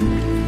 Bye.